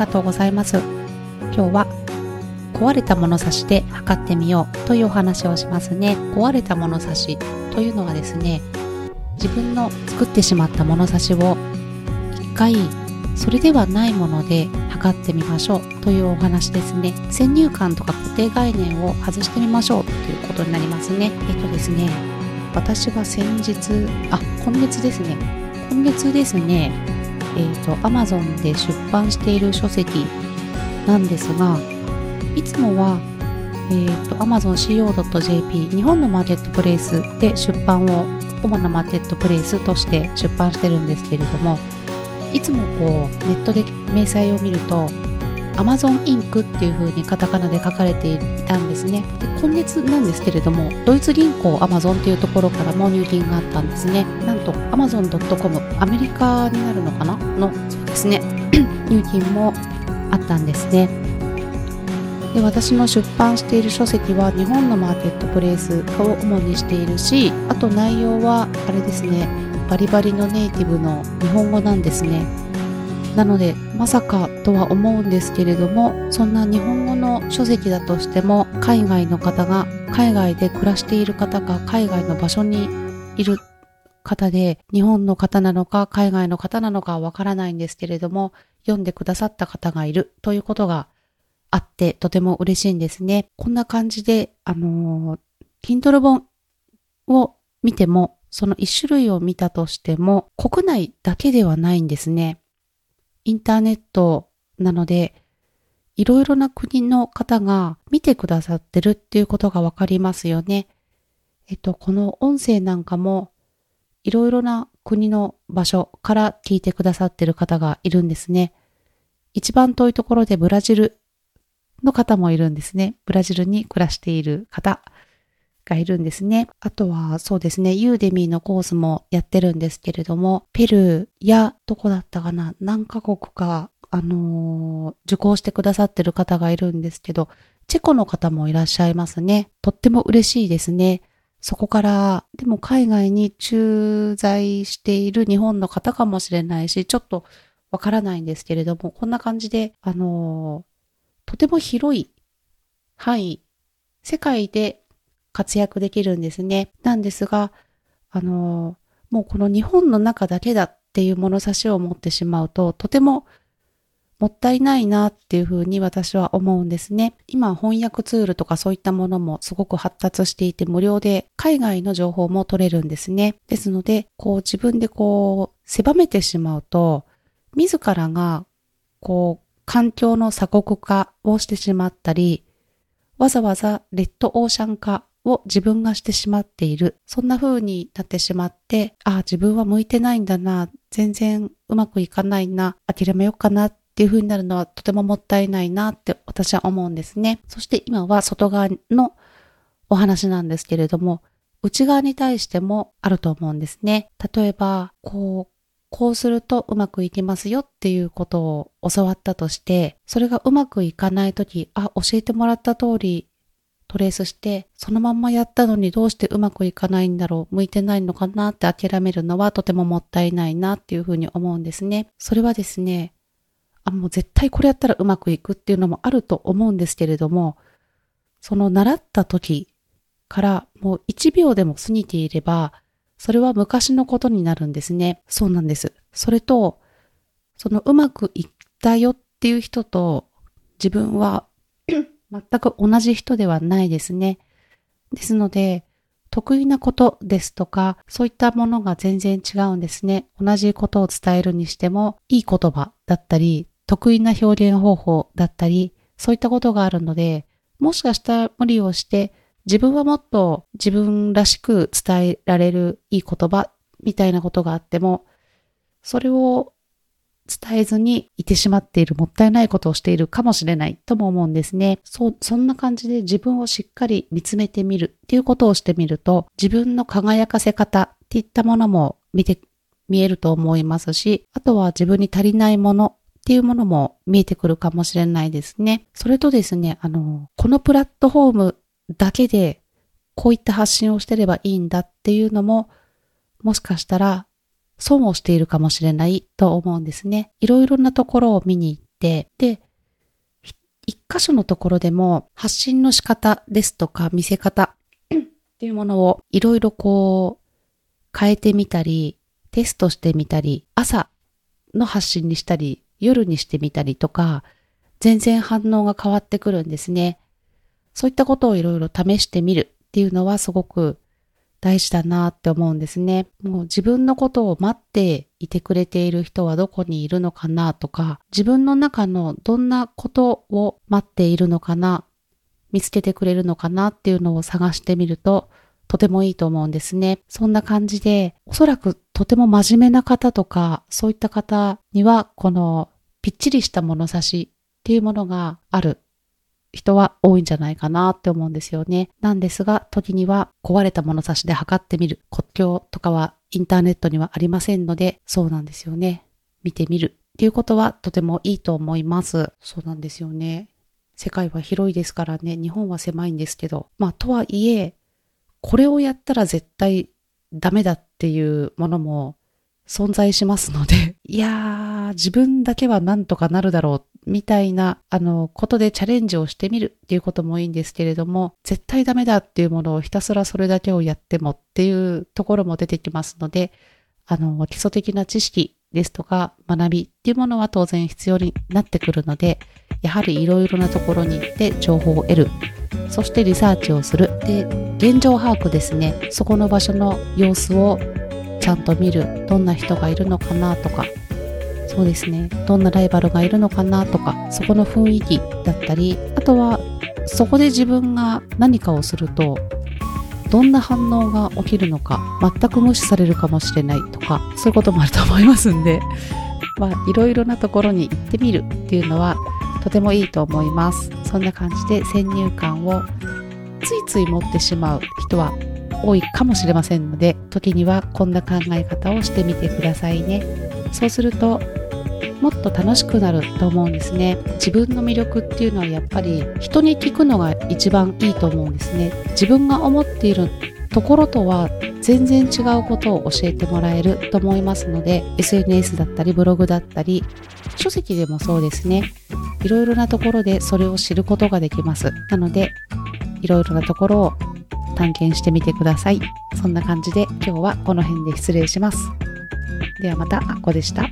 がとうございます。今日は壊れた物差しで測ってみようというお話をしますね。壊れた物差しというのはですね、自分の作ってしまった物差しを一回それではないもので測ってみましょうというお話ですね。先入観とか固定概念を外してみましょうということになりますね。えっとですね、私は先日、あ、今月ですね。今月ですね、えー、と、Amazon で出版している書籍なんですが、いつもは、えっ、と、AmazonCO.jp 日本のマーケットプレイスで出版を主なマーケットプレイスとして出版してるんですけれども、いつもこうネットで明細を見ると Amazon インクっていう風にカタカナで書かれていたんですね。で今月なんですけれどもドイツ銀行 Amazon っていうところからも入金があったんですね。なんと Amazon.com アメリカになるのかな？のそうですね。入金もあったんですね。で私の出版している書籍は日本のマーケットプレイスを主にしているしあと内容はあれですね。バリバリのネイティブの日本語なんですね。なのでまさかとは思うんですけれどもそんな日本語の書籍だとしても海外の方が海外で暮らしている方が海外の場所にいる方で日本の方なのか海外の方なのかわからないんですけれども読んでくださった方がいるということがあってとても嬉しいんですね。こんな感じであの Kindle 本を見てもその一種類を見たとしても、国内だけではないんですね。インターネットなので、いろいろな国の方が見てくださってるっていうことがわかりますよね。えっと、この音声なんかも、いろいろな国の場所から聞いてくださってる方がいるんですね。一番遠いところでブラジルの方もいるんですね。ブラジルに暮らしている方。がいるんですね。あとはそうですね、ユーデミーのコースもやってるんですけれども、ペルーやどこだったかな、何カ国か、あのー、受講してくださってる方がいるんですけど、チェコの方もいらっしゃいますね。とっても嬉しいですね。そこから、でも海外に駐在している日本の方かもしれないし、ちょっとわからないんですけれども、こんな感じで、あのー、とても広い範囲、世界で活躍できるんですね。なんですが、あの、もうこの日本の中だけだっていう物差しを持ってしまうと、とてももったいないなっていうふうに私は思うんですね。今翻訳ツールとかそういったものもすごく発達していて無料で海外の情報も取れるんですね。ですので、こう自分でこう狭めてしまうと、自らがこう環境の鎖国化をしてしまったり、わざわざレッドオーシャン化を自分がしてしまっている。そんな風になってしまって、ああ、自分は向いてないんだな、全然うまくいかないな、諦めようかなっていう風になるのはとてももったいないなって私は思うんですね。そして今は外側のお話なんですけれども、内側に対してもあると思うんですね。例えば、こう、こうするとうまくいきますよっていうことを教わったとして、それがうまくいかないとき、あ、教えてもらった通りトレースして、そのまんまやったのにどうしてうまくいかないんだろう、向いてないのかなって諦めるのはとてももったいないなっていうふうに思うんですね。それはですね、あ、もう絶対これやったらうまくいくっていうのもあると思うんですけれども、その習った時からもう1秒でも過ぎていれば、それは昔のことになるんですね。そうなんです。それと、そのうまくいったよっていう人と自分は全く同じ人ではないですね。ですので、得意なことですとか、そういったものが全然違うんですね。同じことを伝えるにしても、いい言葉だったり、得意な表現方法だったり、そういったことがあるので、もしかしたら無理をして、自分はもっと自分らしく伝えられるいい言葉みたいなことがあっても、それを伝えずにいてしまっているもったいないことをしているかもしれないとも思うんですね。そう、そんな感じで自分をしっかり見つめてみるっていうことをしてみると、自分の輝かせ方っていったものも見て、見えると思いますし、あとは自分に足りないものっていうものも見えてくるかもしれないですね。それとですね、あの、このプラットフォームだけでこういった発信をしてればいいんだっていうのも、もしかしたら損をしているかもしれないと思うんですね。いろいろなところを見に行って、で、一箇所のところでも発信の仕方ですとか見せ方 っていうものをいろいろこう変えてみたり、テストしてみたり、朝の発信にしたり、夜にしてみたりとか、全然反応が変わってくるんですね。そういったことをいろいろ試してみるっていうのはすごく大事だなって思うんですね。もう自分のことを待っていてくれている人はどこにいるのかなとか、自分の中のどんなことを待っているのかな、見つけてくれるのかなっていうのを探してみると、とてもいいと思うんですね。そんな感じで、おそらくとても真面目な方とか、そういった方には、このぴっちりした物差しっていうものがある人は多いんじゃないかなって思うんですよね。なんですが、時には壊れた物差しで測ってみる。国境とかはインターネットにはありませんので、そうなんですよね。見てみるっていうことはとてもいいと思います。そうなんですよね。世界は広いですからね、日本は狭いんですけど。まあ、とはいえ、これをやったら絶対ダメだっていうものも存在しますので、いやー、自分だけはなんとかなるだろう、みたいな、あの、ことでチャレンジをしてみるっていうこともいいんですけれども、絶対ダメだっていうものをひたすらそれだけをやってもっていうところも出てきますので、あの、基礎的な知識ですとか学びっていうものは当然必要になってくるので、やはりいろいろなところに行って情報を得る。そしてリサーチをする。で、現状把握ですね。そこの場所の様子をちゃんと見るどんな人がいるのかなとかそうですね。どんなライバルがいるのかなとかそこの雰囲気だったりあとはそこで自分が何かをするとどんな反応が起きるのか全く無視されるかもしれないとかそういうこともあると思いますんでまあいろいろなところに行ってみるっていうのはとてもいいと思います。そんな感じで先入観をついつい持ってしまう人は多いかもしれませんので時にはこんな考え方をしてみてくださいね。そうするともっと楽しくなると思うんですね自分の魅力っていうのはやっぱり人に聞くのが一番いいと思うんですね自分が思っているところとは全然違うことを教えてもらえると思いますので SNS だったりブログだったり書籍でもそうですねいろいろなところでそれを知ることができますなのでいろいろなところを探検してみてください。そんな感じで今日はこの辺で失礼します。ではまた、あっこでした。